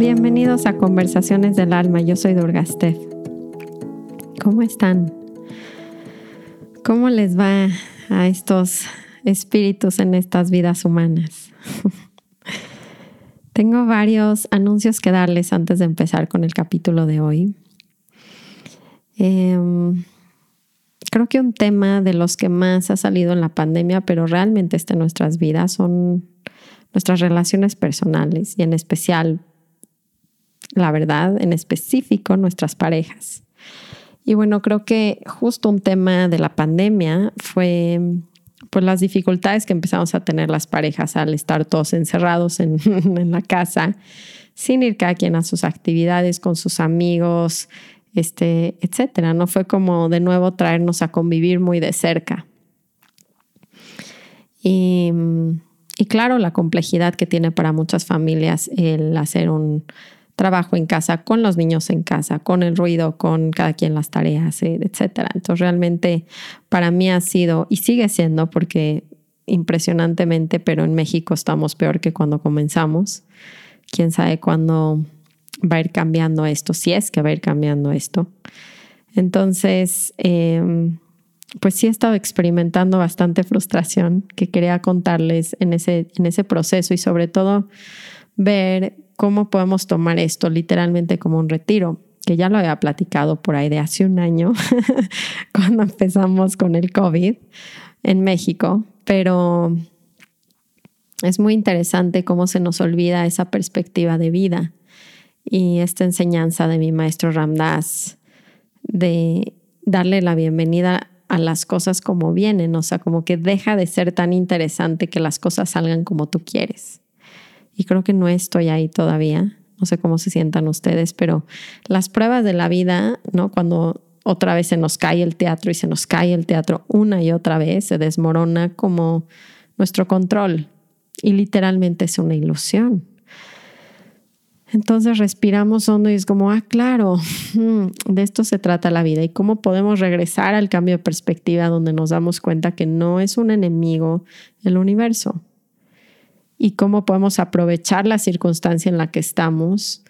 Bienvenidos a Conversaciones del Alma. Yo soy Durgastev. ¿Cómo están? ¿Cómo les va a estos espíritus en estas vidas humanas? Tengo varios anuncios que darles antes de empezar con el capítulo de hoy. Em, creo que un tema de los que más ha salido en la pandemia, pero realmente está en nuestras vidas, son nuestras relaciones personales y en especial, la verdad, en específico nuestras parejas. Y bueno, creo que justo un tema de la pandemia fue pues las dificultades que empezamos a tener las parejas al estar todos encerrados en, la casa, sin ir cada quien a sus actividades con sus amigos, este, etcétera. No fue como de nuevo traernos a convivir muy de cerca. Y, y claro, la complejidad que tiene para muchas familias el hacer un trabajo en casa, con los niños en casa, con el ruido, con cada quien las tareas, eh, etcétera. Entonces realmente para mí ha sido y sigue siendo porque impresionantemente, pero en México estamos peor que cuando comenzamos. Quién sabe cuándo va a ir cambiando esto, si es que va a ir cambiando esto. Entonces, em, pues sí he estado experimentando bastante frustración que quería contarles en ese, en ese proceso y sobre todo ver cómo podemos tomar esto literalmente como un retiro, que ya lo había platicado por ahí de hace un año, cuando empezamos con el COVID en México, pero es muy interesante cómo se nos olvida esa perspectiva de vida y esta enseñanza de mi maestro Ramdas de darle la bienvenida a las cosas como vienen, o sea, como que deja de ser tan interesante que las cosas salgan como tú quieres. Y creo que no estoy ahí todavía, no sé cómo se sientan ustedes, pero las pruebas de la vida, ¿no? Cuando otra vez se nos cae el teatro y se nos cae el teatro una y otra vez, se desmorona como nuestro control y literalmente es una ilusión. Entonces respiramos hondo y es como, ah, claro, mm, de esto se trata la vida y cómo podemos regresar al cambio de perspectiva donde nos damos cuenta que no es un enemigo el universo y cómo podemos aprovechar la circunstancia en la que estamos,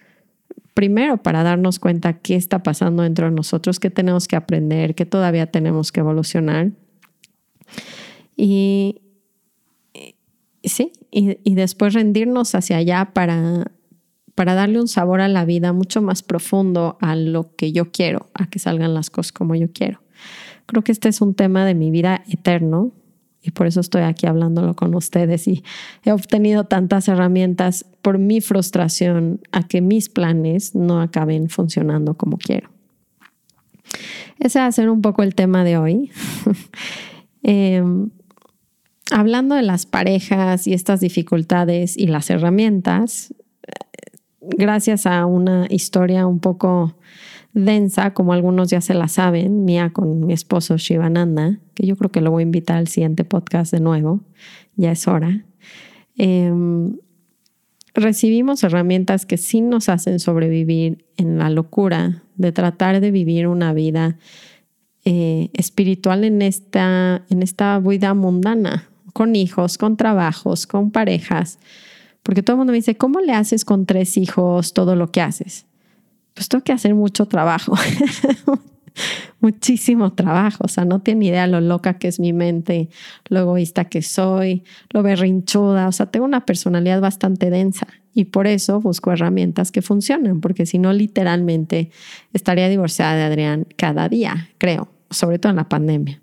primero para darnos cuenta qué está pasando dentro de nosotros, qué tenemos que aprender, qué todavía tenemos que evolucionar. Y, sí, y, y después rendirnos hacia allá para para darle un sabor a la vida mucho más profundo a lo que yo quiero, a que salgan las cosas como yo quiero. Creo que este es un tema de mi vida eterno y por eso estoy aquí hablándolo con ustedes y he obtenido tantas herramientas por mi frustración a que mis planes no acaben funcionando como quiero. Ese va a ser un poco el tema de hoy. Em, hablando de las parejas y estas dificultades y las herramientas, gracias a una historia un poco densa, como algunos ya se la saben, mía con mi esposo Shivananda, que yo creo que lo voy a invitar al siguiente podcast de nuevo, ya es hora. Em, recibimos herramientas que sí nos hacen sobrevivir en la locura de tratar de vivir una vida eh, espiritual en esta, en esta vida mundana, con hijos, con trabajos, con parejas porque todo el mundo me dice, ¿cómo le haces con tres hijos todo lo que haces? Pues tengo que hacer mucho trabajo, muchísimo trabajo. O sea, no tiene idea lo loca que es mi mente, lo egoísta que soy, lo berrinchuda. O sea, tengo una personalidad bastante densa y por eso busco herramientas que funcionen, porque si no, literalmente estaría divorciada de Adrián cada día, creo, sobre todo en la pandemia.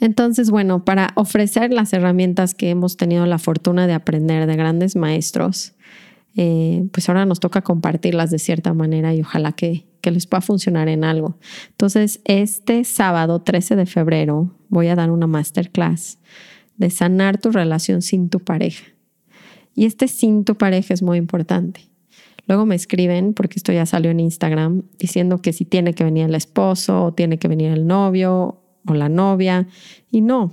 Entonces, bueno, para ofrecer las herramientas que hemos tenido la fortuna de aprender de grandes maestros, eh, pues ahora nos toca compartirlas de cierta manera y ojalá que, que les pueda funcionar en algo. Entonces, este sábado 13 de febrero voy a dar una masterclass de sanar tu relación sin tu pareja. Y este sin tu pareja es muy importante. Luego me escriben, porque esto ya salió en Instagram, diciendo que si tiene que venir el esposo o tiene que venir el novio o la novia. Y no,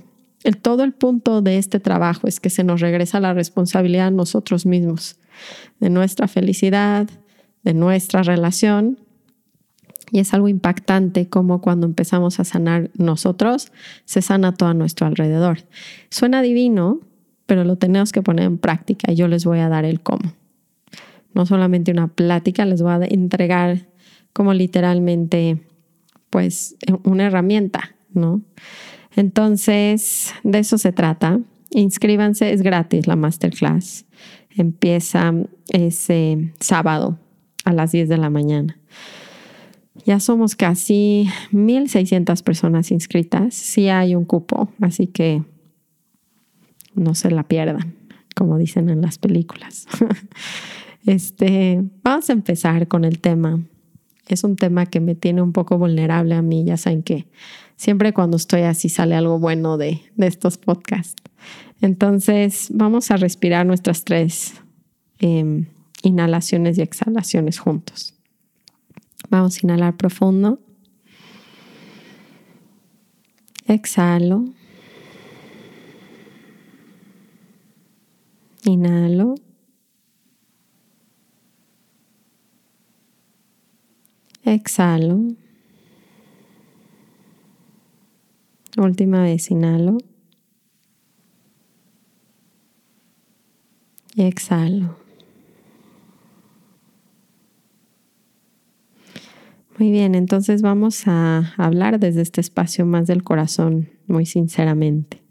todo el punto de este trabajo es que se nos regresa la responsabilidad a nosotros mismos, de nuestra felicidad, de nuestra relación. Y es algo impactante como cuando empezamos a sanar nosotros, se sana todo a nuestro alrededor. Suena divino, pero lo tenemos que poner en práctica y yo les voy a dar el cómo. no solamente una plática, les voy a entregar como literalmente pues una herramienta, ¿no? Entonces, de eso se trata. Inscríbanse, es gratis la masterclass. Empieza ese sábado a las 10 de la mañana. Ya somos casi 1.600 personas inscritas. Sí hay un cupo, así que no se la pierdan, como dicen en las películas. Este, vamos a empezar con el tema. Es un tema que me tiene un poco vulnerable a mí. Ya saben que siempre cuando estoy así sale algo bueno de, de estos podcasts. Entonces, vamos a respirar nuestras tres em, inhalaciones y exhalaciones juntos. Vamos a inhalar profundo. Exhalo. Inhalo. Exhalo. Última vez, inhalo. Y exhalo. Muy bien, entonces vamos a hablar desde este espacio más del corazón, muy sinceramente.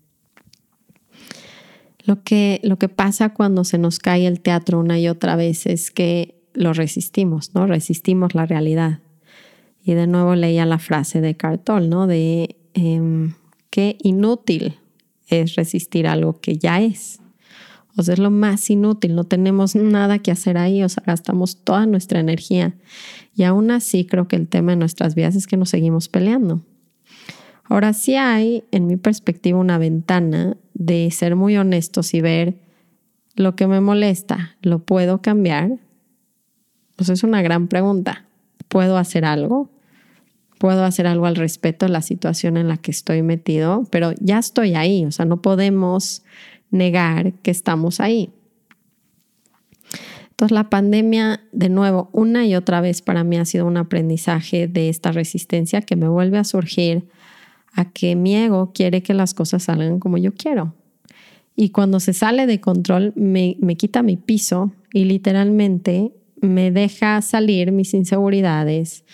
Lo que, lo que pasa cuando se nos cae el teatro una y otra vez es que lo resistimos, ¿no? Resistimos la realidad. Y de nuevo leía la frase de Cartol, ¿no? De em, qué inútil es resistir algo que ya es. O sea, es lo más inútil, no tenemos nada que hacer ahí, o sea, gastamos toda nuestra energía. Y aún así creo que el tema de nuestras vidas es que nos seguimos peleando. Ahora sí hay, en mi perspectiva, una ventana de ser muy honestos y ver lo que me molesta, ¿lo puedo cambiar? Pues es una gran pregunta. ¿Puedo hacer algo? ¿Puedo hacer algo al respecto de la situación en la que estoy metido? Pero ya estoy ahí, o sea, no podemos negar que estamos ahí. Entonces la pandemia, de nuevo, una y otra vez para mí ha sido un aprendizaje de esta resistencia que me vuelve a surgir a que mi ego quiere que las cosas salgan como yo quiero. Y cuando se sale de control, me, me quita mi piso y literalmente me deja salir mis inseguridades,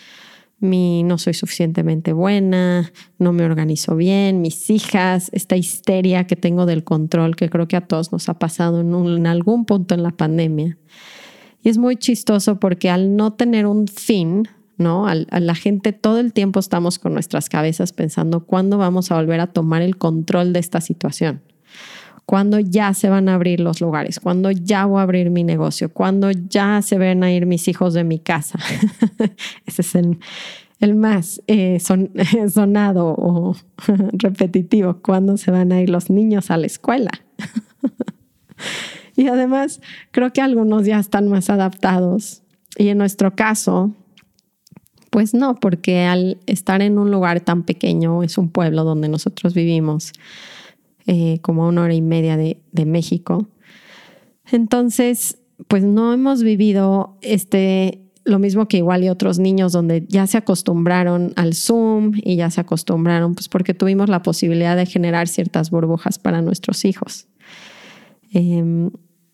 mi no soy suficientemente buena, no me organizo bien, mis hijas, esta histeria que tengo del control que creo que a todos nos ha pasado en, algún punto en la pandemia. Y es muy chistoso porque al no tener un fin, ¿no? a la gente todo el tiempo estamos con nuestras cabezas pensando cuándo vamos a volver a tomar el control de esta situación cuando ya se van a abrir los lugares, cuando ya voy a abrir mi negocio, cuando ya se van a ir mis hijos de mi casa. Ese es el, más eh, sonado o repetitivo, cuando se van a ir los niños a la escuela. y además, creo que algunos ya están más adaptados. Y en nuestro caso, pues no, porque al estar en un lugar tan pequeño, es un pueblo donde nosotros vivimos, eh, como a una hora y media de, México. Entonces, pues no hemos vivido este lo mismo que igual y otros niños donde ya se acostumbraron al Zoom y ya se acostumbraron, pues porque tuvimos la posibilidad de generar ciertas burbujas para nuestros hijos. Em,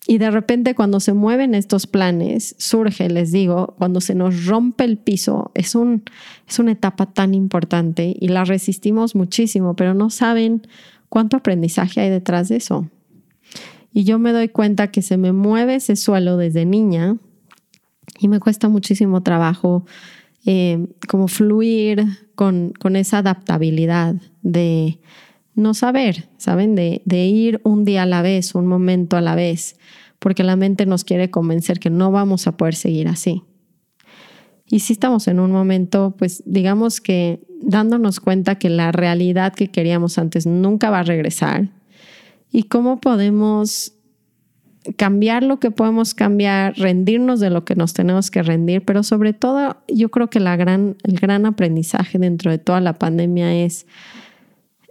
y de repente cuando se mueven estos planes, surge, les digo, cuando se nos rompe el piso, es, un, es una etapa tan importante y la resistimos muchísimo, pero no saben ¿Cuánto aprendizaje hay detrás de eso? Y yo me doy cuenta que se me mueve ese suelo desde niña y me cuesta muchísimo trabajo eh, como fluir con, con, esa adaptabilidad de no saber, ¿saben? De, de ir un día a la vez, un momento a la vez, porque la mente nos quiere convencer que no vamos a poder seguir así. Y si estamos en un momento, pues digamos que dándonos cuenta que la realidad que queríamos antes nunca va a regresar y cómo podemos cambiar lo que podemos cambiar, rendirnos de lo que nos tenemos que rendir, pero sobre todo yo creo que la gran, el gran aprendizaje dentro de toda la pandemia es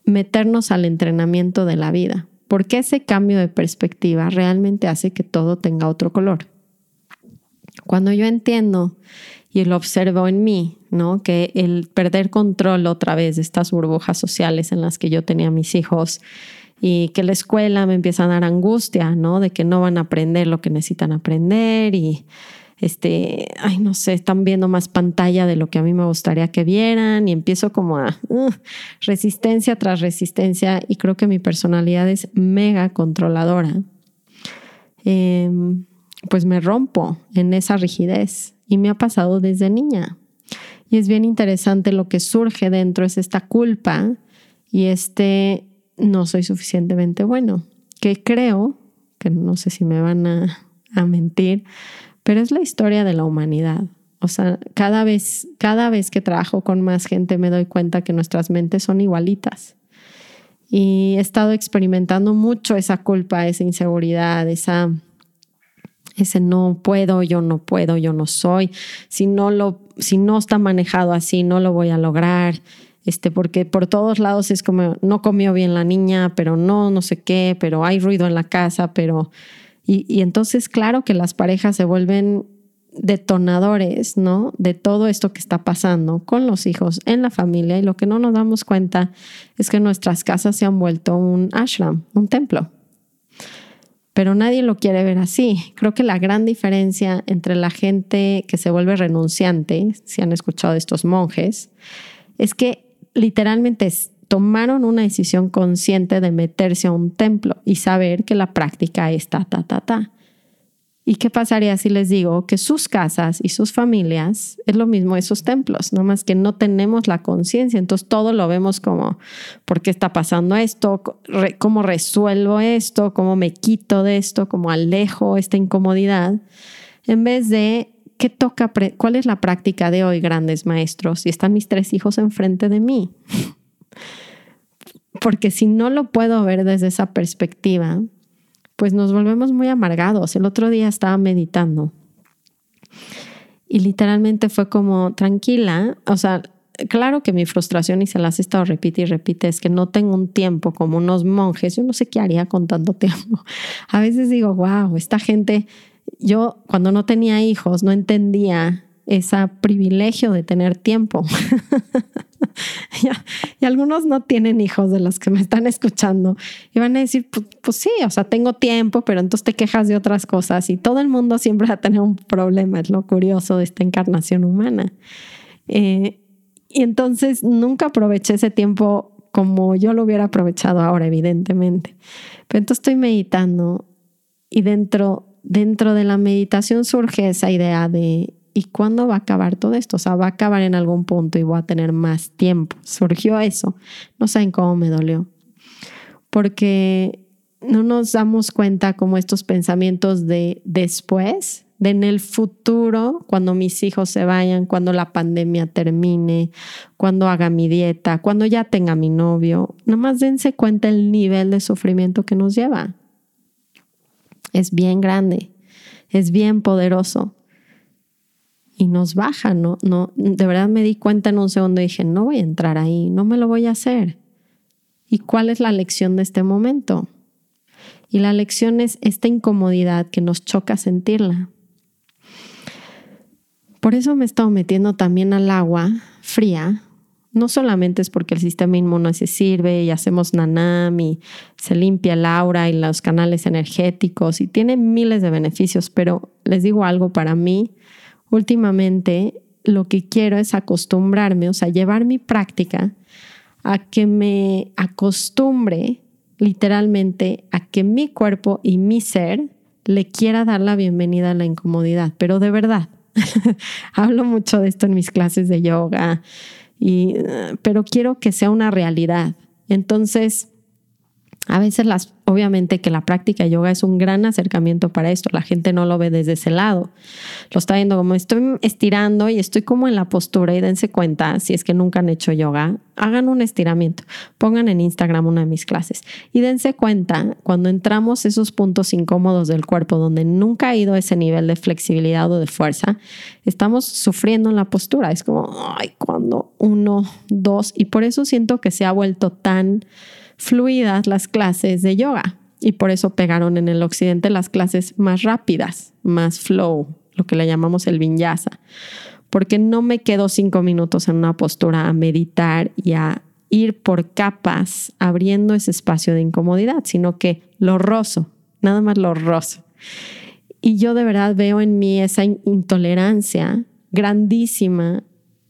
meternos al entrenamiento de la vida, porque ese cambio de perspectiva realmente hace que todo tenga otro color. Cuando yo entiendo y lo observo en mí, ¿no? Que el perder control otra vez de estas burbujas sociales en las que yo tenía mis hijos, y que la escuela me empieza a dar angustia, ¿no? De que no van a aprender lo que necesitan aprender y este, ay, no sé, están viendo más pantalla de lo que a mí me gustaría que vieran y empiezo como a uh, resistencia tras resistencia y creo que mi personalidad es mega controladora. Em, pues me rompo en esa rigidez y me ha pasado desde niña. Y es bien interesante lo que surge dentro, es esta culpa y este no soy suficientemente bueno, que creo, que no sé si me van a, a mentir, pero es la historia de la humanidad. O sea, cada vez, cada vez que trabajo con más gente me doy cuenta que nuestras mentes son igualitas. Y he estado experimentando mucho esa culpa, esa inseguridad, esa, ese no puedo, yo no puedo, yo no soy. Si no, lo, si no está manejado así, no lo voy a lograr. Este, porque por todos lados es como, no comió bien la niña, pero no, no sé qué, pero hay ruido en la casa, pero y, entonces, claro que las parejas se vuelven detonadores, ¿no? De todo esto que está pasando con los hijos, en la familia, y lo que no nos damos cuenta es que nuestras casas se han vuelto un ashram, un templo. Pero nadie lo quiere ver así. Creo que la gran diferencia entre la gente que se vuelve renunciante, si han escuchado de estos monjes, es que literalmente tomaron una decisión consciente de meterse a un templo y saber que la práctica es ta, ta, ta, ta. ¿Y qué pasaría si les digo que sus casas y sus familias es lo mismo esos templos, no más que no tenemos la conciencia, entonces todo lo vemos como, ¿por qué está pasando esto? ¿Cómo resuelvo esto? ¿Cómo me quito de esto? ¿Cómo alejo esta incomodidad? En vez de, ¿qué toca? ¿Cuál es la práctica de hoy, grandes maestros? Y están mis tres hijos enfrente de mí porque si no lo puedo ver desde esa perspectiva, pues nos volvemos muy amargados. El otro día estaba meditando y literalmente fue como tranquila, o sea, claro que mi frustración y se las he estado repite y repite es que no tengo un tiempo como unos monjes, yo no sé qué haría con tanto tiempo. A veces digo, wow, esta gente, yo cuando no tenía hijos no entendía ese privilegio de tener tiempo. y algunos no tienen hijos de los que me están escuchando y van a decir, pues, pues, sí, o sea, tengo tiempo, pero entonces te quejas de otras cosas y todo el mundo siempre va a tener un problema, es lo curioso de esta encarnación humana. Eh, y entonces nunca aproveché ese tiempo como yo lo hubiera aprovechado ahora, evidentemente. Pero entonces estoy meditando y dentro, dentro de la meditación surge esa idea de ¿y cuándo va a acabar todo esto? O sea, va a acabar en algún punto y voy a tener más tiempo. Surgió eso. No saben cómo me dolió. Porque no nos damos cuenta como estos pensamientos de después, de en el futuro, cuando mis hijos se vayan, cuando la pandemia termine, cuando haga mi dieta, cuando ya tenga mi novio, nomás dense cuenta el nivel de sufrimiento que nos lleva. Es bien grande, es bien poderoso y nos baja, ¿no? no de verdad me di cuenta en un segundo y dije, no voy a entrar ahí, no me lo voy a hacer. ¿Y cuál es la lección de este momento? Y la lección es esta incomodidad que nos choca sentirla. Por eso me he estado metiendo también al agua fría. No solamente es porque el sistema inmune se sirve y hacemos nanam y se limpia el aura y los canales energéticos y tiene miles de beneficios, pero les digo algo para mí, últimamente lo que quiero es acostumbrarme, o sea, llevar mi práctica a que me acostumbre literalmente a que mi cuerpo y mi ser le quiera dar la bienvenida a la incomodidad, pero de verdad. Hablo mucho de esto en mis clases de yoga, y, pero quiero que sea una realidad. Entonces, a veces las, obviamente que la práctica de yoga es un gran acercamiento para esto. La gente no lo ve desde ese lado. Lo está viendo como estoy estirando y estoy como en la postura y dense cuenta, si es que nunca han hecho yoga, hagan un estiramiento. Pongan en Instagram una de mis clases y dense cuenta cuando entramos esos puntos incómodos del cuerpo donde nunca ha ido ese nivel de flexibilidad o de fuerza, estamos sufriendo en la postura. Es como, ay, cuando uno, dos, y por eso siento que se ha vuelto tan fluidas las clases de yoga y por eso pegaron en el occidente las clases más rápidas, más flow, lo que le llamamos el vinyasa, porque no me quedo cinco minutos en una postura a meditar y a ir por capas abriendo ese espacio de incomodidad, sino que lo rozo, nada más lo rozo. Y yo de verdad veo en mí esa intolerancia grandísima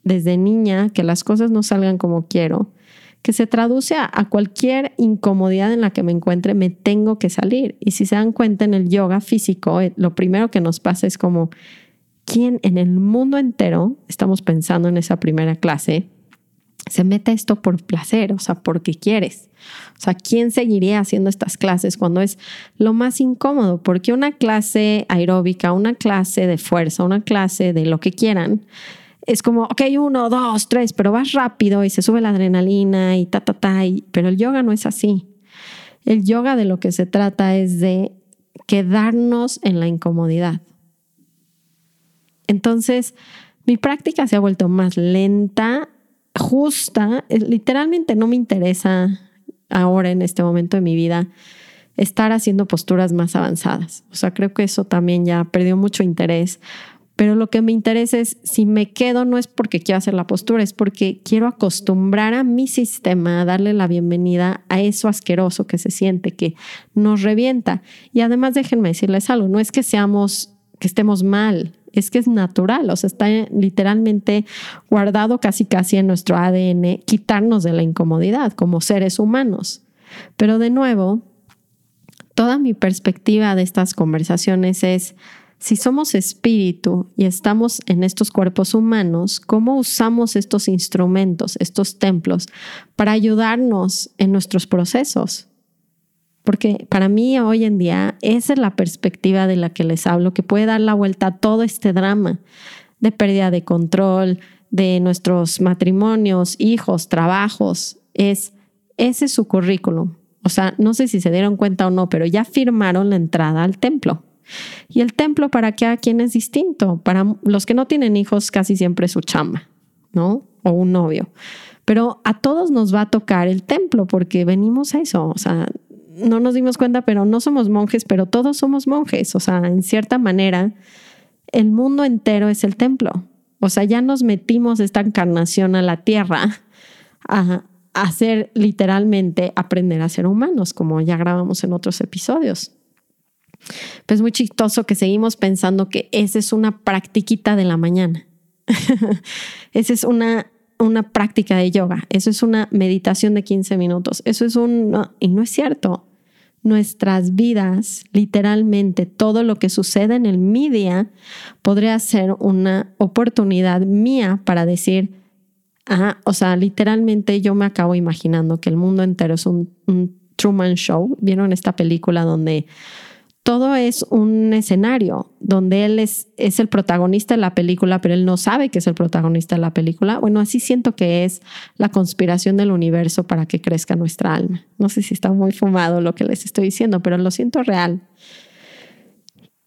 desde niña, que las cosas no salgan como quiero, que se traduce a, cualquier incomodidad en la que me encuentre, me tengo que salir. Y si se dan cuenta en el yoga físico, eh, lo primero que nos pasa es como, ¿quién en el mundo entero, estamos pensando en esa primera clase, se mete esto por placer, o sea, porque quieres? O sea, ¿quién seguiría haciendo estas clases cuando es lo más incómodo? Porque una clase aeróbica, una clase de fuerza, una clase de lo que quieran, es como, ok, uno, dos, tres, pero vas rápido y se sube la adrenalina y ta, ta, ta, pero el yoga no es así. El yoga de lo que se trata es de quedarnos en la incomodidad. Entonces, mi práctica se ha vuelto más lenta, justa, literalmente no me interesa ahora en este momento de mi vida estar haciendo posturas más avanzadas. O sea, creo que eso también ya perdió mucho interés pero lo que me interesa es si me quedo no es porque quiero hacer la postura, es porque quiero acostumbrar a mi sistema a darle la bienvenida a eso asqueroso que se siente, que nos revienta. Y además déjenme decirles algo, no es que seamos, que estemos mal, es que es natural, o sea, está literalmente guardado casi casi en nuestro ADN quitarnos de la incomodidad como seres humanos. Pero de nuevo, toda mi perspectiva de estas conversaciones es si somos espíritu y estamos en estos cuerpos humanos, ¿cómo usamos estos instrumentos, estos templos, para ayudarnos en nuestros procesos? Porque para mí hoy en día esa es la perspectiva de la que les hablo, que puede dar la vuelta a todo este drama de pérdida de control, de nuestros matrimonios, hijos, trabajos. Es, ese es su currículum. O sea, no sé si se dieron cuenta o no, pero ya firmaron la entrada al templo. Y el templo para cada quien es distinto. Para los que no tienen hijos casi siempre es su chamba, ¿no? O un novio. Pero a todos nos va a tocar el templo porque venimos a eso. O sea, no nos dimos cuenta, pero no somos monjes, pero todos somos monjes. O sea, en cierta manera, el mundo entero es el templo. O sea, ya nos metimos esta encarnación a la tierra a, hacer literalmente aprender a ser humanos, como ya grabamos en otros episodios. Pues muy chistoso que seguimos pensando que esa es una practiquita de la mañana. esa es una, una práctica de yoga. Eso es una meditación de 15 minutos. Eso es un... y no es cierto. Nuestras vidas, literalmente, todo lo que sucede en el media podría ser una oportunidad mía para decir, ah, o sea, literalmente yo me acabo imaginando que el mundo entero es un Truman Show. ¿Vieron esta película donde todo es un escenario donde él es, el protagonista de la película, pero él no sabe que es el protagonista de la película. Bueno, así siento que es la conspiración del universo para que crezca nuestra alma. No sé si está muy fumado lo que les estoy diciendo, pero lo siento real.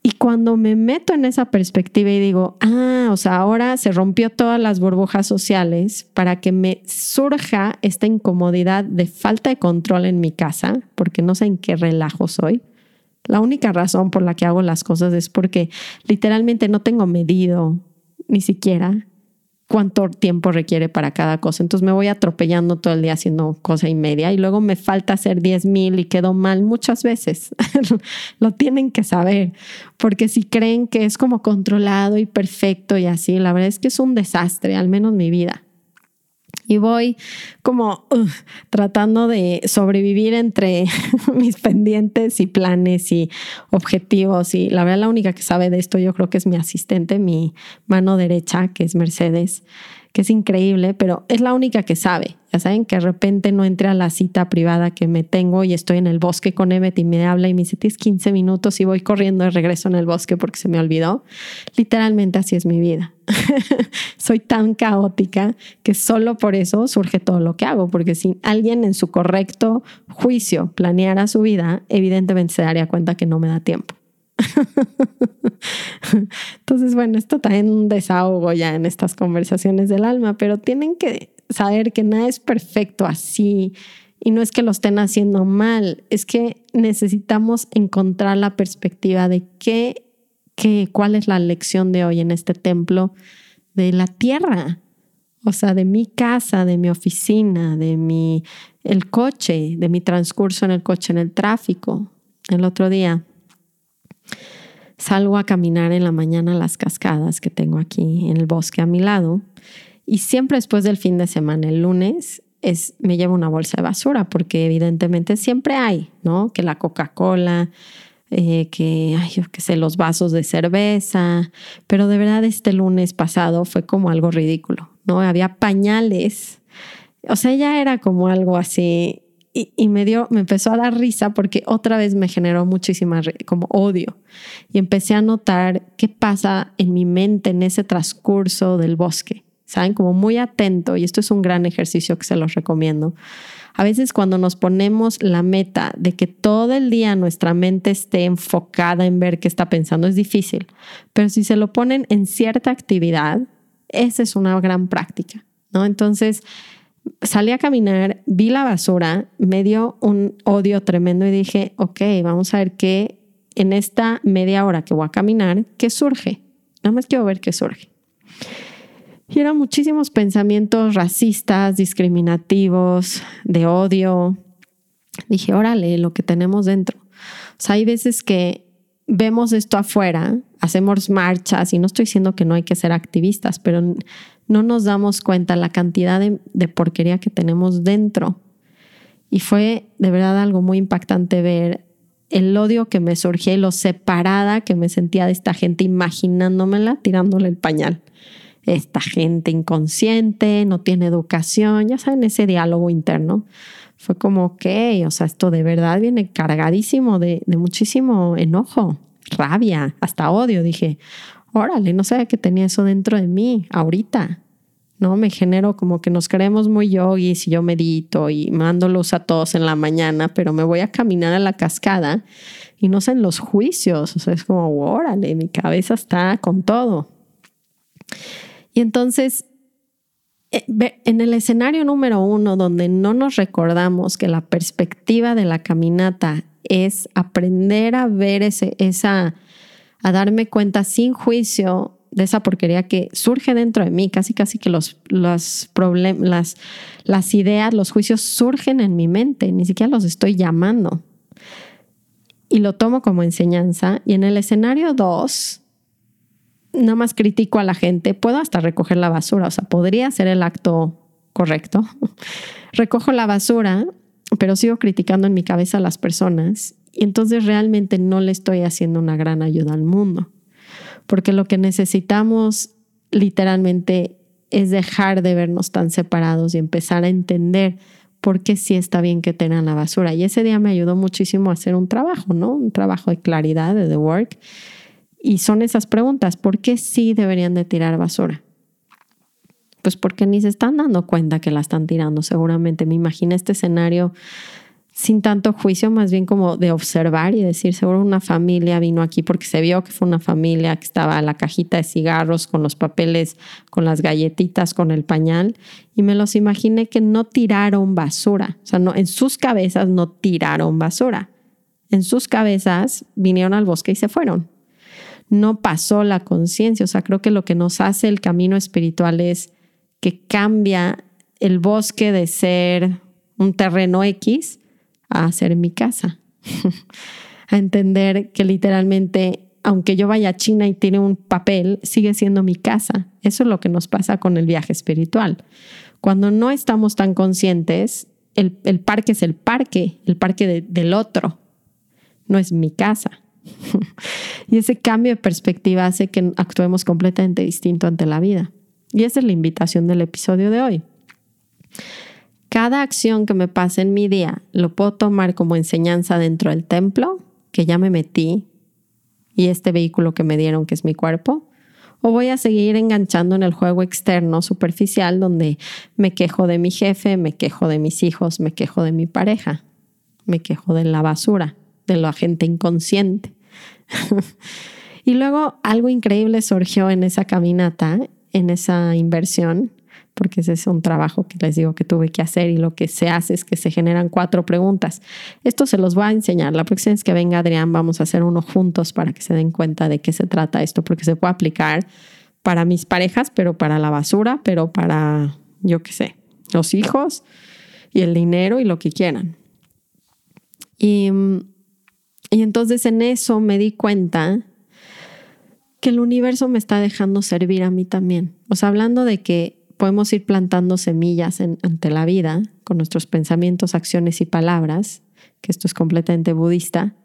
Y cuando me meto en esa perspectiva y digo, ah, o sea, ahora se rompió todas las burbujas sociales para que me surja esta incomodidad de falta de control en mi casa, porque no sé en qué relajo soy la única razón por la que hago las cosas es porque literalmente no tengo medido ni siquiera cuánto tiempo requiere para cada cosa. Entonces me voy atropellando todo el día haciendo cosa y media y luego me falta hacer 10 mil y quedo mal muchas veces. Lo tienen que saber, porque si creen que es como controlado y perfecto y así, la verdad es que es un desastre, al menos mi vida y voy como tratando de sobrevivir entre mis pendientes y planes y objetivos. Y la verdad, la única que sabe de esto yo creo que es mi asistente, mi mano derecha, que es Mercedes que es increíble, pero es la única que sabe. Ya saben que de repente no entre a la cita privada que me tengo y estoy en el bosque con Emmet y me habla y me dice, tienes 15 minutos y voy corriendo de regreso en el bosque porque se me olvidó. Literalmente así es mi vida. Soy tan caótica que solo por eso surge todo lo que hago, porque si alguien en su correcto juicio planeara su vida, evidentemente se daría cuenta que no me da tiempo. Entonces, bueno, esto también un desahogo ya en estas conversaciones del alma, pero tienen que saber que nada es perfecto así y no es que lo estén haciendo mal, es que necesitamos encontrar la perspectiva de qué, qué, cuál es la lección de hoy en este templo de la tierra. O sea, de mi casa, de mi oficina, de mi el coche, de mi transcurso en el coche, en el tráfico. El otro día salgo a caminar en la mañana a las cascadas que tengo aquí en el bosque a mi lado y siempre después del fin de semana, el lunes, es, me llevo una bolsa de basura porque evidentemente siempre hay, ¿no? Que la Coca-Cola, eh, que, ay, yo qué sé, los vasos de cerveza, pero de verdad este lunes pasado fue como algo ridículo, ¿no? Había pañales, o sea, ya era como algo así y, me dio, me empezó a dar risa porque otra vez me generó muchísima como odio y empecé a notar qué pasa en mi mente en ese transcurso del bosque, ¿saben? Como muy atento y esto es un gran ejercicio que se los recomiendo a veces cuando nos ponemos la meta de que todo el día nuestra mente esté enfocada en ver qué está pensando es difícil, pero si se lo ponen en cierta actividad, esa es una gran práctica, ¿no? Entonces, salí a caminar, vi la basura, me dio un odio tremendo y dije, ok, vamos a ver qué en esta media hora que voy a caminar, ¿qué surge? Nada más quiero ver qué surge. Y eran muchísimos pensamientos racistas, discriminativos, de odio. Dije, órale, lo que tenemos dentro. O sea, hay veces que vemos esto afuera, hacemos marchas y no estoy diciendo que no hay que ser activistas, pero no nos damos cuenta la cantidad de, porquería que tenemos dentro. Y fue de verdad algo muy impactante ver el odio que me surgía y lo separada que me sentía de esta gente imaginándomela tirándole el pañal esta gente inconsciente, no tiene educación, ya saben, ese diálogo interno. Fue como, ok, o sea, esto de verdad viene cargadísimo de, de muchísimo enojo, rabia, hasta odio. Dije, órale, no sabía que tenía eso dentro de mí ahorita. ¿no? Me genero como que nos creemos muy yogis y yo medito y mando luz a todos en la mañana, pero me voy a caminar a la cascada y no sé en los juicios, o sea, es como, órale, mi cabeza está con todo. Y entonces, eh, en el escenario número uno, donde no nos recordamos que la perspectiva de la caminata es aprender a ver ese, esa, a darme cuenta sin juicio de esa porquería que surge dentro de mí, casi casi que los, los problemas, las ideas, los juicios surgen en mi mente, ni siquiera los estoy llamando. Y lo tomo como enseñanza. Y en el escenario dos, nada más critico a la gente, puedo hasta recoger la basura, o sea, podría ser el acto correcto. Recojo la basura, pero sigo criticando en mi cabeza a las personas entonces realmente no le estoy haciendo una gran ayuda al mundo, porque lo que necesitamos literalmente es dejar de vernos tan separados y empezar a entender por qué sí está bien que tengan la basura. Y ese día me ayudó muchísimo a hacer un trabajo, ¿no? Un trabajo de claridad, de The Work y son esas preguntas, ¿por qué sí deberían de tirar basura? Pues porque ni se están dando cuenta que la están tirando, seguramente. Me imagino este escenario sin tanto juicio, más bien como de observar y decir, seguro una familia vino aquí porque se vio que fue una familia que estaba la cajita de cigarros con los papeles, con las galletitas, con el pañal, y me los imaginé que no tiraron basura, o sea, no, en sus cabezas no tiraron basura, en sus cabezas vinieron al bosque y se fueron. No pasó la conciencia. O sea, creo que lo que nos hace el camino espiritual es que cambia el bosque de ser un terreno X a ser mi casa. a entender que literalmente, aunque yo vaya a China y tiene un papel, sigue siendo mi casa. Eso es lo que nos pasa con el viaje espiritual. Cuando no estamos tan conscientes, el, parque es el parque, el parque del otro, no es mi casa. y ese cambio de perspectiva hace que actuemos completamente distinto ante la vida. Y esa es la invitación del episodio de hoy. Cada acción que me pase en mi día lo puedo tomar como enseñanza dentro del templo, que ya me metí, y este vehículo que me dieron, que es mi cuerpo, o voy a seguir enganchando en el juego externo superficial donde me quejo de mi jefe, me quejo de mis hijos, me quejo de mi pareja, me quejo de la basura de la gente inconsciente. y luego algo increíble surgió en esa caminata, en esa inversión, porque ese es un trabajo que les digo que tuve que hacer y lo que se hace es que se generan cuatro preguntas. Esto se los voy a enseñar. La próxima vez que venga Adrián vamos a hacer uno juntos para que se den cuenta de qué se trata esto, porque se puede aplicar para mis parejas, pero para la basura, pero para, yo qué sé, los hijos y el dinero y lo que quieran. Y, y entonces en eso me di cuenta que el universo me está dejando servir a mí también. O sea, hablando de que podemos ir plantando semillas ante la vida con nuestros pensamientos, acciones y palabras, que esto es completamente budista,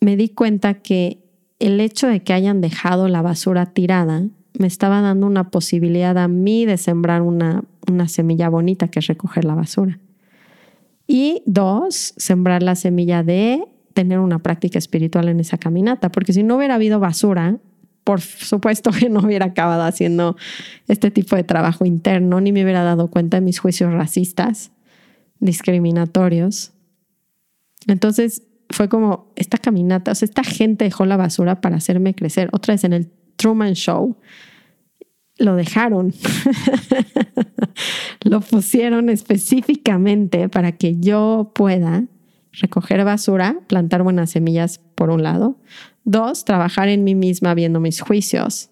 me di cuenta que el hecho de que hayan dejado la basura tirada me estaba dando una posibilidad a mí de sembrar una, una semilla bonita que es recoger la basura. Y dos, sembrar la semilla de tener una práctica espiritual en esa caminata, porque si no hubiera habido basura, por supuesto que no hubiera acabado haciendo este tipo de trabajo interno, ni me hubiera dado cuenta de mis juicios racistas, discriminatorios. Entonces fue como esta caminata, o sea, esta gente dejó la basura para hacerme crecer. Otra vez en el Truman Show, lo dejaron, lo pusieron específicamente para que yo pueda recoger basura, plantar buenas semillas por un lado, dos, trabajar en mí misma viendo mis juicios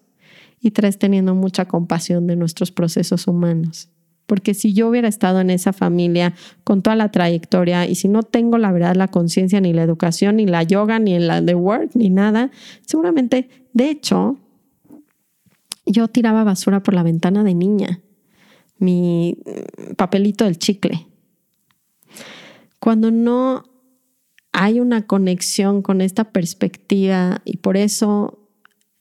y tres, teniendo mucha compasión de nuestros procesos humanos. Porque si yo hubiera estado en esa familia con toda la trayectoria y si no tengo la verdad, la conciencia, ni la educación, ni la yoga, ni la de work, ni nada, seguramente, de hecho, yo tiraba basura por la ventana de niña, mi papelito del chicle. Cuando no hay una conexión con esta perspectiva y por eso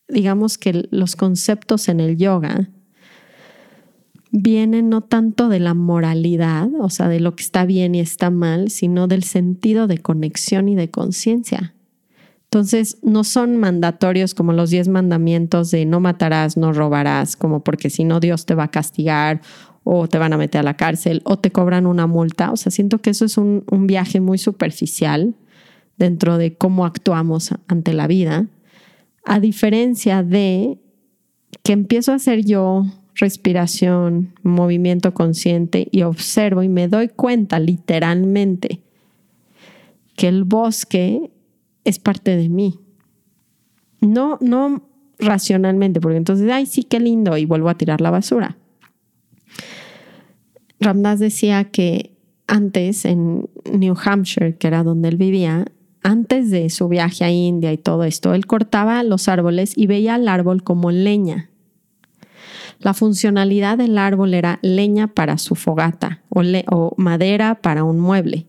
digamos que los conceptos en el yoga vienen no tanto de la moralidad, o sea, de lo que está bien y está mal, sino del sentido de conexión y de conciencia. Entonces, no son mandatorios como los diez mandamientos de no matarás, no robarás, como porque si no Dios te va a castigar o te van a meter a la cárcel o te cobran una multa. O sea, siento que eso es un, un viaje muy superficial dentro de cómo actuamos ante la vida, a diferencia de que empiezo a hacer yo respiración, movimiento consciente y observo y me doy cuenta literalmente que el bosque es parte de mí. No, no racionalmente, porque entonces, ay, sí, qué lindo, y vuelvo a tirar la basura. Ramdas decía que antes en New Hampshire, que era donde él vivía, antes de su viaje a India y todo esto, él cortaba los árboles y veía al árbol como leña. La funcionalidad del árbol era leña para su fogata o, madera para un mueble.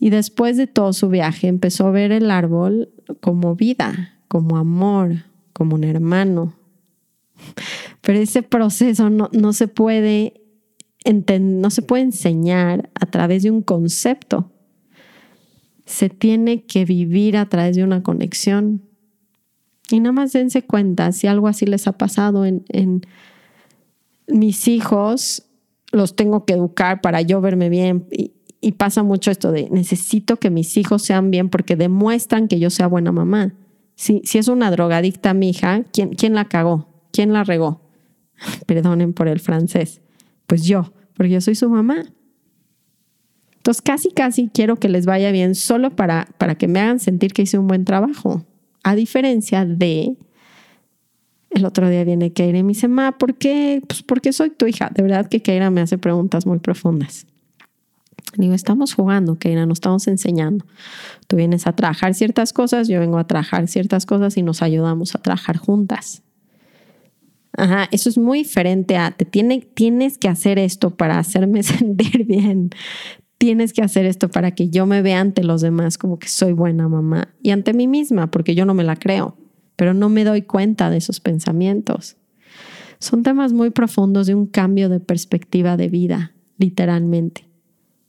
Y después de todo su viaje empezó a ver el árbol como vida, como amor, como un hermano. Pero ese proceso no, no se puede no se puede enseñar a través de un concepto. Se tiene que vivir a través de una conexión. Y nada más dense cuenta si algo así les ha pasado en, en mis hijos, los tengo que educar para yo verme bien. Y, pasa mucho esto de necesito que mis hijos sean bien porque demuestran que yo sea buena mamá. Si, si es una drogadicta mi hija, ¿quién, ¿quién la cagó? ¿Quién la regó? Perdonen por el francés. Pues yo, porque yo soy su mamá. Entonces casi, casi quiero que les vaya bien solo para, para que me hagan sentir que hice un buen trabajo. A diferencia de, el otro día viene Keira y me dice, ma, ¿por qué? Pues porque soy tu hija. De verdad que Keira me hace preguntas muy profundas. Digo, estamos jugando, Keira, nos estamos enseñando. Tú vienes a trabajar ciertas cosas, yo vengo a trabajar ciertas cosas y nos ayudamos a trabajar juntas. Ajá, eso es muy diferente a, te tiene, tienes que hacer esto para hacerme sentir bien. Tienes que hacer esto para que yo me vea ante los demás como que soy buena mamá y ante mí misma, porque yo no me la creo, pero no me doy cuenta de esos pensamientos. Son temas muy profundos de un cambio de perspectiva de vida, literalmente.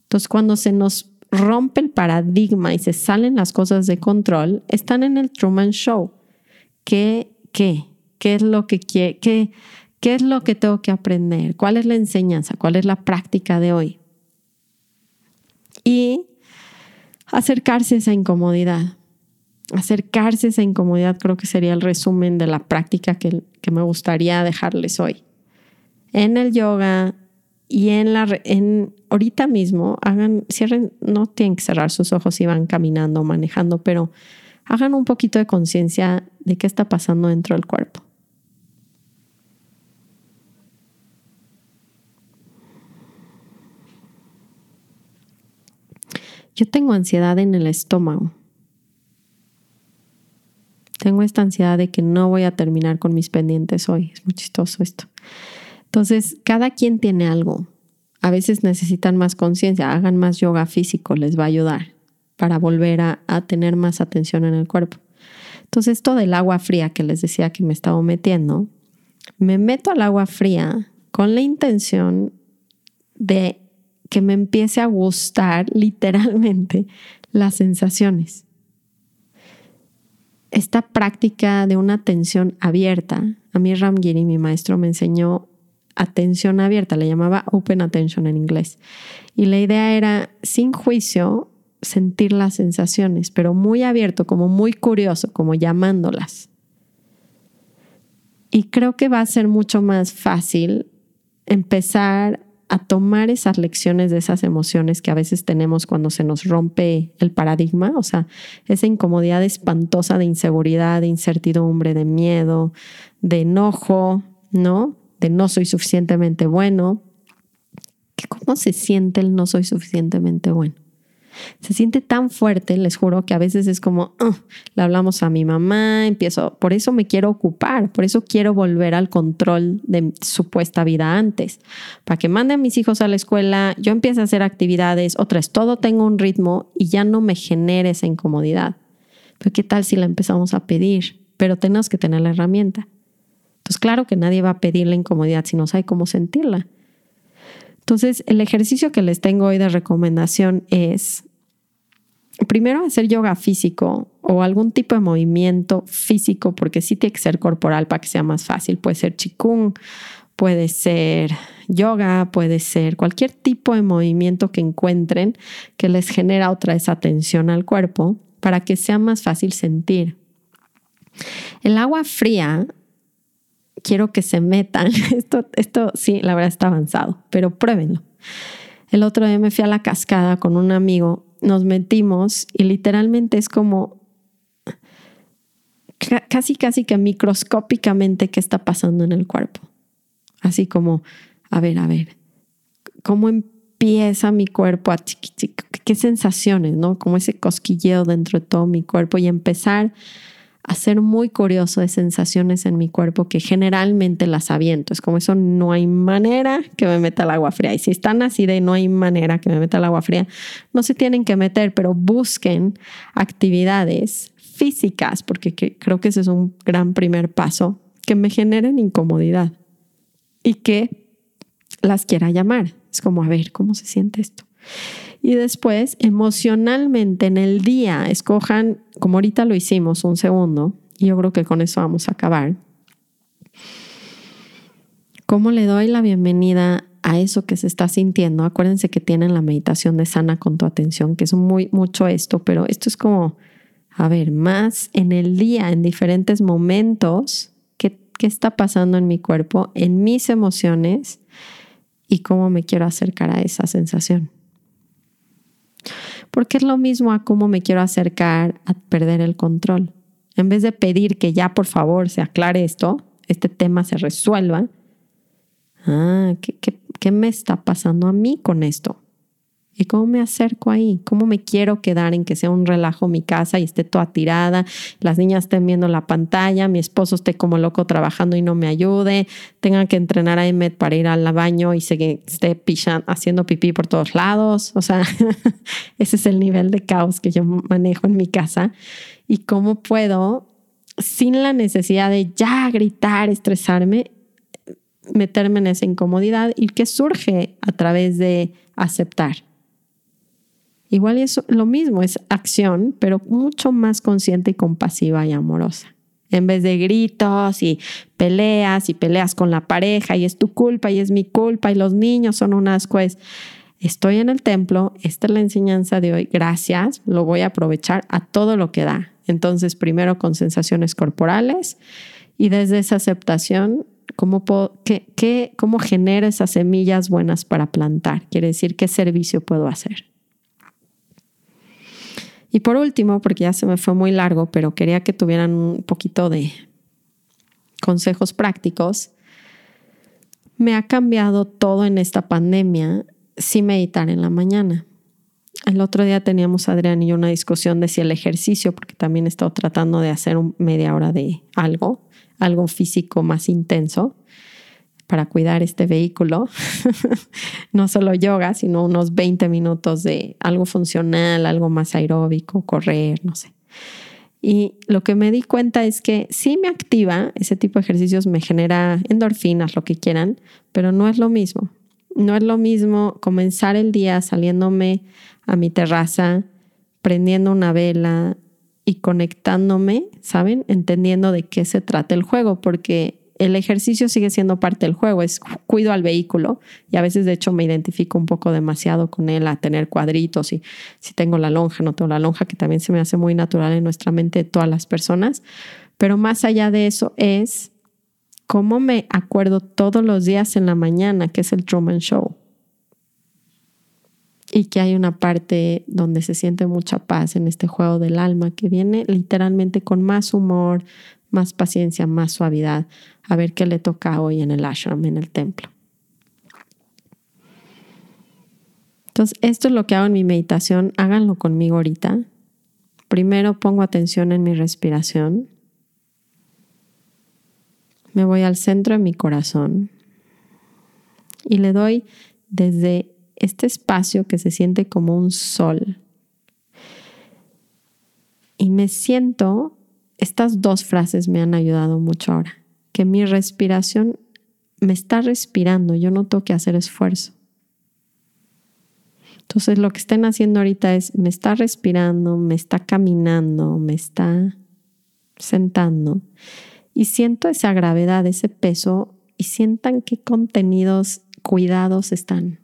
Entonces, cuando se nos rompe el paradigma y se salen las cosas de control, están en el Truman Show. ¿Qué, qué? ¿Qué es lo que qué, qué es lo que tengo que aprender? ¿Cuál es la enseñanza? ¿Cuál es la práctica de hoy? Y acercarse a esa incomodidad. Acercarse a esa incomodidad creo que sería el resumen de la práctica que, que me gustaría dejarles hoy. En el yoga, y en la en ahorita mismo hagan cierren no tienen que cerrar sus ojos y van caminando manejando pero hagan un poquito de conciencia de qué está pasando dentro del cuerpo Yo tengo ansiedad en el estómago. Tengo esta ansiedad de que no voy a terminar con mis pendientes hoy. Es muy chistoso esto. Entonces, cada quien tiene algo. A veces necesitan más conciencia, hagan más yoga físico, les va a ayudar para volver a, tener más atención en el cuerpo. Entonces, esto del agua fría que les decía que me estaba metiendo, me meto al agua fría con la intención de que me empiece a gustar literalmente las sensaciones. Esta práctica de una atención abierta, a mí Ramgiri, mi maestro, me enseñó atención abierta, le llamaba open attention en inglés. Y la idea era, sin juicio, sentir las sensaciones, pero muy abierto, como muy curioso, como llamándolas. Y creo que va a ser mucho más fácil empezar a tomar esas lecciones de esas emociones que a veces tenemos cuando se nos rompe el paradigma, o sea, esa incomodidad espantosa de inseguridad, de incertidumbre, de miedo, de enojo, ¿no? De no soy suficientemente bueno. ¿Cómo se siente el no soy suficientemente bueno? Se siente tan fuerte, les juro, que a veces es como, le hablamos a mi mamá, empiezo, por eso me quiero ocupar, por eso quiero volver al control de supuesta vida antes, para que mande a mis hijos a la escuela, yo empiece a hacer actividades, otras, todo tengo un ritmo y ya no me genere esa incomodidad. Pero ¿qué tal si la empezamos a pedir? Pero tenemos que tener la herramienta. Entonces, claro que nadie va a pedir la incomodidad si no sabe cómo sentirla. Entonces, el ejercicio que les tengo hoy de recomendación es, primero, hacer yoga físico o algún tipo de movimiento físico, porque sí tiene que ser corporal para que sea más fácil. Puede ser chikung, puede ser yoga, puede ser cualquier tipo de movimiento que encuentren que les genera otra esa atención al cuerpo para que sea más fácil sentir. El agua fría quiero que se metan. Esto, esto sí, la verdad está avanzado, pero pruébenlo. El otro día me fui a la cascada con un amigo, nos metimos y literalmente es como casi, casi que microscópicamente qué está pasando en el cuerpo. Así como, a ver, a ver, cómo empieza mi cuerpo a chiqui, qué sensaciones, ¿no? Como ese cosquilleo dentro de todo mi cuerpo y empezar a ser muy curioso de sensaciones en mi cuerpo que generalmente las aviento. Es como eso, no hay manera que me meta el agua fría. Y si están así de no hay manera que me meta el agua fría, no se tienen que meter, pero busquen actividades físicas, porque creo que ese es un gran primer paso, que me generen incomodidad y que las quiera llamar. Es como, a ver, ¿cómo se siente esto? Y después, emocionalmente en el día, escojan, como ahorita lo hicimos, un segundo, y yo creo que con eso vamos a acabar. ¿Cómo le doy la bienvenida a eso que se está sintiendo? Acuérdense que tienen la meditación de sana con tu atención, que es muy mucho esto, pero esto es como, a ver, más en el día, en diferentes momentos, qué, qué está pasando en mi cuerpo, en mis emociones y cómo me quiero acercar a esa sensación porque es lo mismo a cómo me quiero acercar a perder el control. En vez de pedir que ya por favor se aclare esto, este tema se resuelva, ah, ¿qué, qué, qué me está pasando a mí con esto? ¿Y cómo me acerco ahí? ¿Cómo me quiero quedar en que sea un relajo mi casa y esté toda tirada, las niñas estén viendo la pantalla, mi esposo esté como loco trabajando y no me ayude, tenga que entrenar a Emmet para ir al baño y se esté pichando, haciendo pipí por todos lados? O sea, ese es el nivel de caos que yo manejo en mi casa. ¿Y cómo puedo, sin la necesidad de ya gritar, estresarme, meterme en esa incomodidad y que surge a través de aceptar? Igual es lo mismo, es acción, pero mucho más consciente y compasiva y amorosa. En vez de gritos y peleas y peleas con la pareja y es tu culpa y es mi culpa y los niños son un asco, es estoy en el templo, esta es la enseñanza de hoy, gracias, lo voy a aprovechar a todo lo que da. Entonces, primero con sensaciones corporales y desde esa aceptación, ¿cómo, puedo, qué, qué, cómo genero esas semillas buenas para plantar? Quiere decir, ¿qué servicio puedo hacer? Y por último, porque ya se me fue muy largo, pero quería que tuvieran un poquito de consejos prácticos, me ha cambiado todo en esta pandemia sin meditar en la mañana. El otro día teníamos Adrián y yo una discusión de si el ejercicio, porque también he estado tratando de hacer media hora de algo, algo físico más intenso para cuidar este vehículo. no solo yoga, sino unos 20 minutos de algo funcional, algo más aeróbico, correr, no sé. Y lo que me di cuenta es que sí me activa, ese tipo de ejercicios me genera endorfinas, lo que quieran, pero no es lo mismo. No es lo mismo comenzar el día saliéndome a mi terraza, prendiendo una vela y conectándome, ¿saben? Entendiendo de qué se trata el juego, porque el ejercicio sigue siendo parte del juego, es cuido al vehículo y a veces de hecho me identifico un poco demasiado con él a tener cuadritos y si tengo la lonja, no tengo la lonja, que también se me hace muy natural en nuestra mente todas las personas, pero más allá de eso es cómo me acuerdo todos los días en la mañana, que es el Truman Show. Y que hay una parte donde se siente mucha paz en este juego del alma, que viene literalmente con más humor, más paciencia, más suavidad, a ver qué le toca hoy en el ashram, en el templo. Entonces, esto es lo que hago en mi meditación. Háganlo conmigo ahorita. Primero pongo atención en mi respiración. Me voy al centro de mi corazón y le doy desde este espacio que se siente como un sol. Y me siento estas dos frases me han ayudado mucho ahora, que mi respiración me está respirando, yo no tengo que hacer esfuerzo. Entonces lo que estén haciendo ahorita es, me está respirando, me está caminando, me está sentando y siento esa gravedad, ese peso y sientan qué contenidos cuidados están.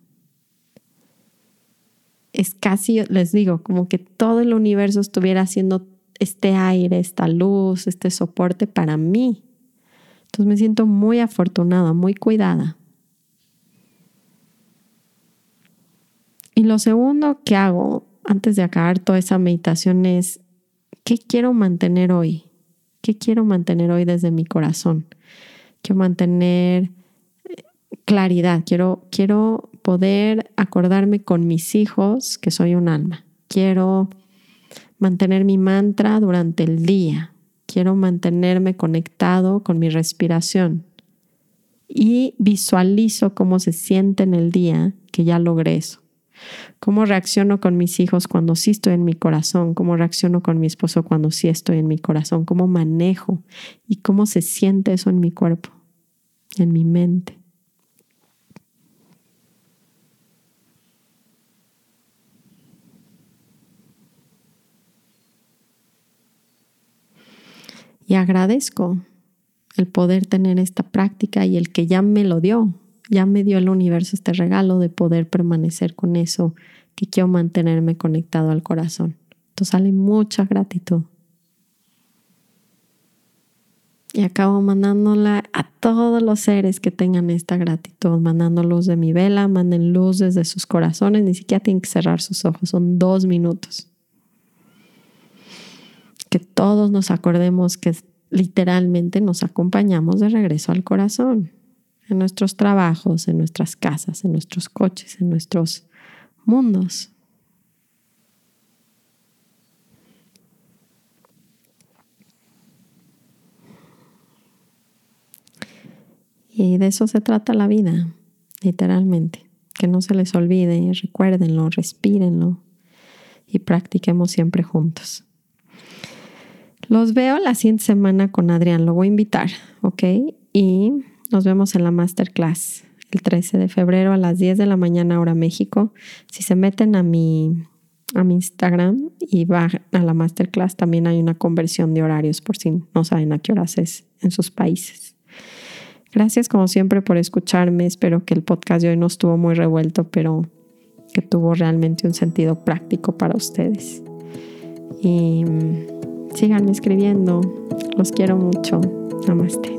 Es casi, les digo, como que todo el universo estuviera haciendo este aire, esta luz, este soporte para mí. Entonces me siento muy afortunada, muy cuidada. Y lo segundo que hago antes de acabar toda esa meditación es, ¿qué quiero mantener hoy? ¿Qué quiero mantener hoy desde mi corazón? Quiero mantener eh, claridad, quiero, quiero poder acordarme con mis hijos que soy un alma. Quiero mantener mi mantra durante el día. Quiero mantenerme conectado con mi respiración. Y visualizo cómo se siente en el día que ya logré eso. Cómo reacciono con mis hijos cuando sí estoy en mi corazón, cómo reacciono con mi esposo cuando sí estoy en mi corazón, cómo manejo y cómo se siente eso en mi cuerpo, en mi mente. Y agradezco el poder tener esta práctica y el que ya me lo dio, ya me dio el universo este regalo de poder permanecer con eso, que quiero mantenerme conectado al corazón. Entonces sale mucha gratitud. Y acabo mandándola a todos los seres que tengan esta gratitud, mandando luz de mi vela, manden luz desde sus corazones, ni siquiera tienen que cerrar sus ojos, son dos minutos que todos nos acordemos que literalmente nos acompañamos de regreso al corazón, en nuestros trabajos, en nuestras casas, en nuestros coches, en nuestros mundos. Y de eso se trata la vida, literalmente. Que no se les olvide, recuérdenlo, respírenlo y practiquemos siempre juntos. Los veo la siguiente semana con Adrián, lo voy a invitar, ¿ok? Y nos vemos en la masterclass el 13 de febrero a las 10 de la mañana hora México. Si se meten a mi, a mi Instagram y van a la masterclass, también hay una conversión de horarios por si no saben a qué horas es en sus países. Gracias como siempre por escucharme. Espero que el podcast de hoy no estuvo muy revuelto, pero que tuvo realmente un sentido práctico para ustedes. Y síganme escribiendo. Los quiero mucho. Namaste.